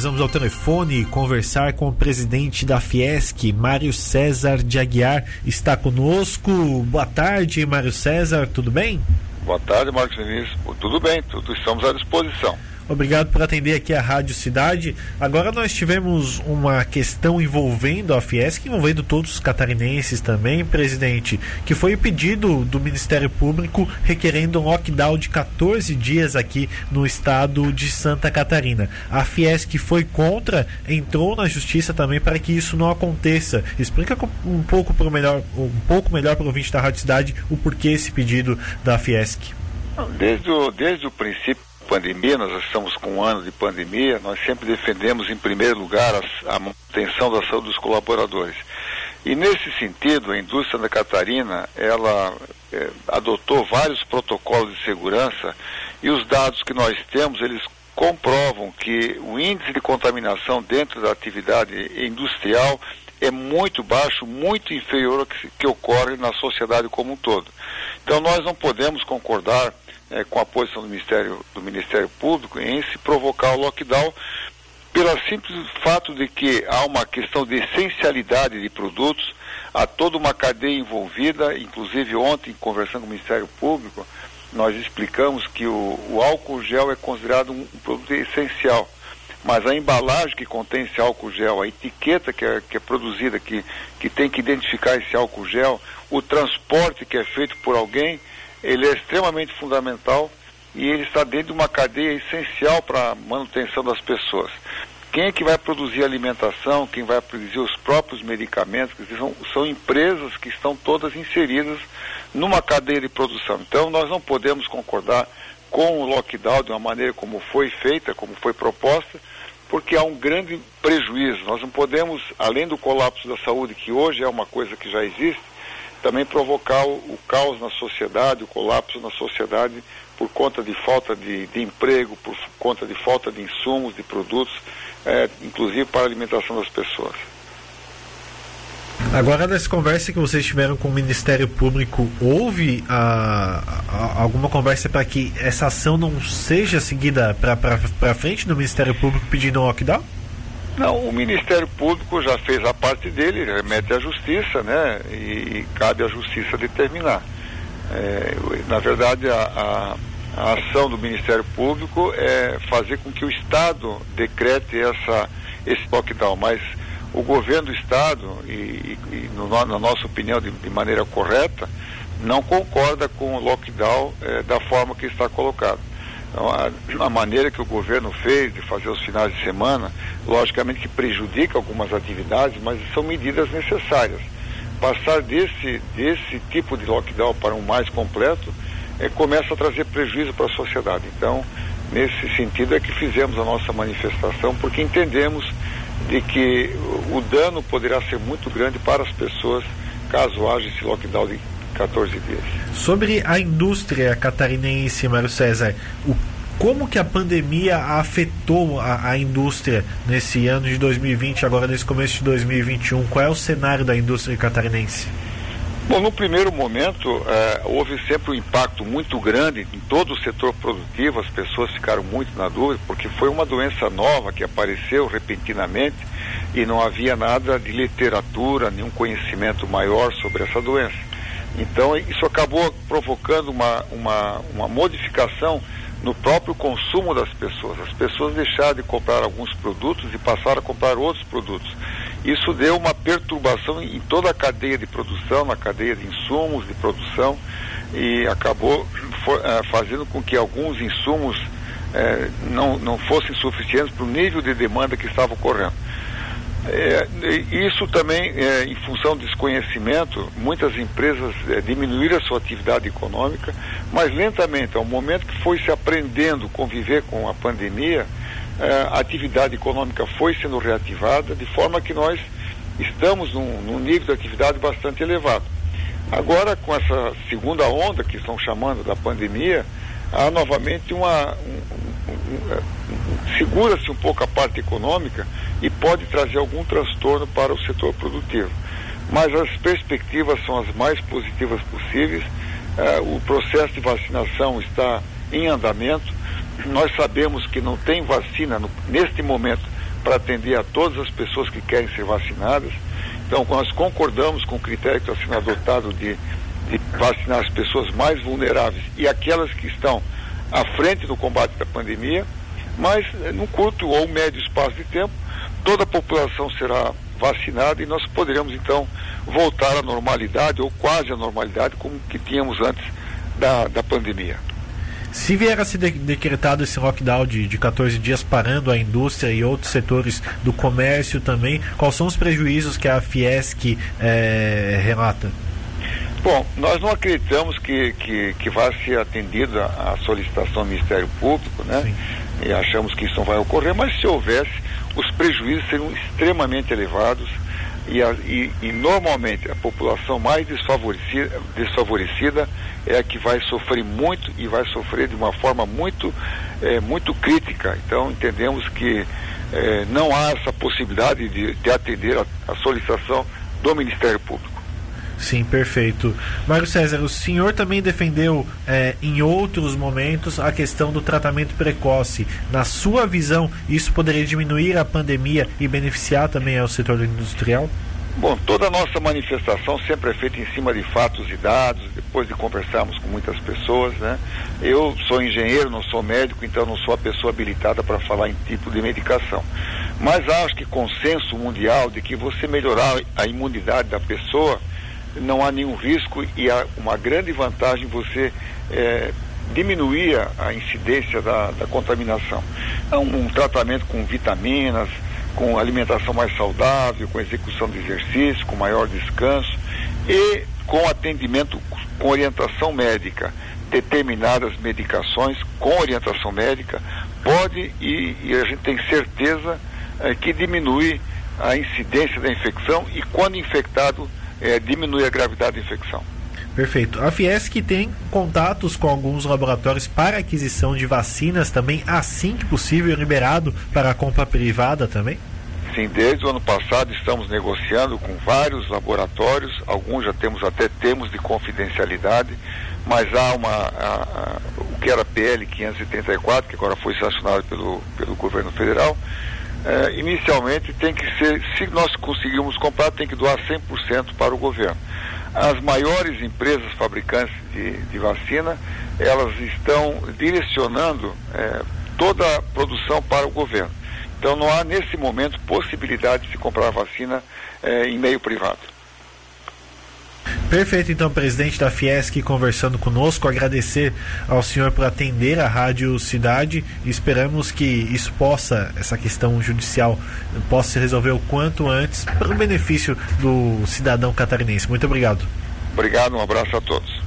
Vamos ao telefone conversar com o presidente da Fiesc, Mário César de Aguiar, está conosco. Boa tarde, Mário César, tudo bem? Boa tarde, Marcos Vinícius. Tudo bem, tudo estamos à disposição. Obrigado por atender aqui a Rádio Cidade. Agora nós tivemos uma questão envolvendo a Fiesc, envolvendo todos os catarinenses também, presidente, que foi o pedido do Ministério Público requerendo um lockdown de 14 dias aqui no estado de Santa Catarina. A Fiesc foi contra, entrou na justiça também para que isso não aconteça. Explica um pouco para melhor, um pouco melhor para o ouvinte da Rádio Cidade o porquê esse pedido da Fiesc. Desde o, desde o princípio pandemia, nós estamos com um ano de pandemia, nós sempre defendemos em primeiro lugar a, a manutenção da saúde dos colaboradores. E nesse sentido, a indústria da Catarina, ela é, adotou vários protocolos de segurança e os dados que nós temos, eles comprovam que o índice de contaminação dentro da atividade industrial é muito baixo, muito inferior ao que, que ocorre na sociedade como um todo. Então nós não podemos concordar é, com a posição do Ministério, do Ministério Público em se provocar o lockdown pelo simples fato de que há uma questão de essencialidade de produtos, há toda uma cadeia envolvida, inclusive ontem, conversando com o Ministério Público, nós explicamos que o, o álcool gel é considerado um, um, produto essencial. Mas a embalagem que contém esse álcool gel, a etiqueta que é, que é produzida, que, que tem que identificar esse álcool gel, o transporte que é feito por alguém, ele é extremamente fundamental e ele está dentro de uma cadeia essencial para a manutenção das pessoas. Quem é que vai produzir alimentação, quem vai produzir os próprios medicamentos, são, são empresas que estão todas inseridas numa cadeia de produção. Então nós não podemos concordar com o lockdown de uma maneira como foi feita, como foi proposta, porque há um grande prejuízo. Nós não podemos, além do colapso da saúde, que hoje é uma coisa que já existe, também provocar o, o, caos na sociedade, o colapso na sociedade por conta de falta de, de emprego, por conta de falta de insumos, de produtos, é, inclusive para a alimentação das pessoas. Agora, nessa conversa que vocês tiveram com o Ministério Público, houve a, a, alguma conversa para que essa ação não seja seguida para frente do Ministério Público pedindo um lockdown? Não, o Ministério Público já fez a parte dele, remete à Justiça, né? E, cabe à Justiça determinar. É, na verdade, a, a, a, ação do Ministério Público é fazer com que o Estado decrete essa, esse lockdown, mas o governo do Estado, e, e no, na nossa opinião de, de, maneira correta, não concorda com o lockdown é, da forma que está colocado. Então, a, a, maneira que o governo fez de fazer os finais de semana, logicamente que prejudica algumas atividades, mas são medidas necessárias. Passar desse, desse tipo de lockdown para um mais completo é, começa a trazer prejuízo para a sociedade. Então, nesse sentido é que fizemos a nossa manifestação, porque entendemos de que o dano poderá ser muito grande para as pessoas caso haja esse lockdown de 14 dias. Sobre a indústria catarinense, Mário César, o, como que a pandemia afetou a, a, indústria nesse ano de 2020, agora nesse começo de 2021? Qual é o cenário da indústria catarinense? Bom, no primeiro momento, eh, houve sempre um impacto muito grande em todo o setor produtivo, as pessoas ficaram muito na dúvida, porque foi uma doença nova que apareceu repentinamente e não havia nada de literatura, nenhum conhecimento maior sobre essa doença. Então, isso acabou provocando uma, uma, uma modificação no próprio consumo das pessoas. As pessoas deixaram de comprar alguns produtos e passaram a comprar outros produtos. Isso deu uma perturbação em toda a cadeia de produção, na cadeia de insumos de produção, e acabou for, uh, fazendo com que alguns insumos uh, não, não fossem suficientes para o nível de demanda que estava ocorrendo. É, isso também, é, em função do desconhecimento, muitas empresas é, diminuíram a sua atividade econômica, mas lentamente, ao momento que foi se aprendendo conviver com a pandemia, é, a atividade econômica foi sendo reativada, de forma que nós estamos num, num nível de atividade bastante elevado. Agora, com essa segunda onda que estão chamando da pandemia, há novamente uma, um, segura-se um pouco a parte econômica e pode trazer algum transtorno para o setor produtivo. Mas as perspectivas são as mais positivas possíveis. Uh, o processo de vacinação está em andamento. Nós sabemos que não tem vacina no, neste momento para atender a todas as pessoas que querem ser vacinadas. Então, nós concordamos com o critério que está sendo adotado de, de vacinar as pessoas mais vulneráveis e aquelas que estão à frente do combate da pandemia, mas eh, num curto ou médio espaço de tempo, toda a população será vacinada e nós poderemos então voltar à normalidade ou quase à normalidade como que tínhamos antes da, da pandemia. Se vier a ser de decretado esse lockdown de, de 14 dias parando a indústria e outros setores do comércio também, quais são os prejuízos que a Fiesc é, relata? Bom, nós não acreditamos que, que, que vai ser atendida a solicitação do Ministério Público, né? Sim. E achamos que isso não vai ocorrer, mas se houvesse, os prejuízos seriam extremamente elevados e, a, e, e, normalmente a população mais desfavorecida, desfavorecida é a que vai sofrer muito e vai sofrer de uma forma muito, é, muito crítica. Então entendemos que é, não há essa possibilidade de, de atender a, a solicitação do Ministério Público. Sim, perfeito. Mário César, o senhor também defendeu é, em outros momentos a questão do tratamento precoce. Na sua visão, isso poderia diminuir a pandemia e beneficiar também o setor industrial? Bom, toda a nossa manifestação sempre é feita em cima de fatos e dados, depois de conversarmos com muitas pessoas, né? Eu sou engenheiro, não sou médico, então não sou a pessoa habilitada para falar em tipo de medicação. Mas acho que consenso mundial de que você melhorar a imunidade da pessoa não há nenhum risco e há uma grande vantagem você é, diminuir a, incidência da, da, contaminação. Um, um, tratamento com vitaminas, com alimentação mais saudável, com execução de exercício, com maior descanso e com atendimento com orientação médica, determinadas medicações com orientação médica, pode e, e a gente tem certeza é, que diminui a incidência da infecção e quando infectado é, diminui a gravidade da infecção. Perfeito. A Fiesc tem contatos com alguns laboratórios para aquisição de vacinas também, assim que possível, liberado para a compra privada também? Sim, desde o ano passado estamos negociando com vários laboratórios, alguns já temos até termos de confidencialidade, mas há uma, a, a, o que era PL 534, que agora foi sancionado pelo, pelo governo federal, é, inicialmente tem que ser, se nós conseguirmos comprar, tem que doar 100% para o governo. As maiores empresas fabricantes de, de vacina, elas estão direcionando é, toda a produção para o governo. Então não há nesse momento possibilidade de se comprar vacina é, em meio privado. Perfeito, então, presidente da Fiesc conversando conosco, agradecer ao senhor por atender a Rádio Cidade esperamos que isso possa, essa questão judicial, possa se resolver o quanto antes para o benefício do cidadão catarinense. Muito obrigado. Obrigado, um abraço a todos.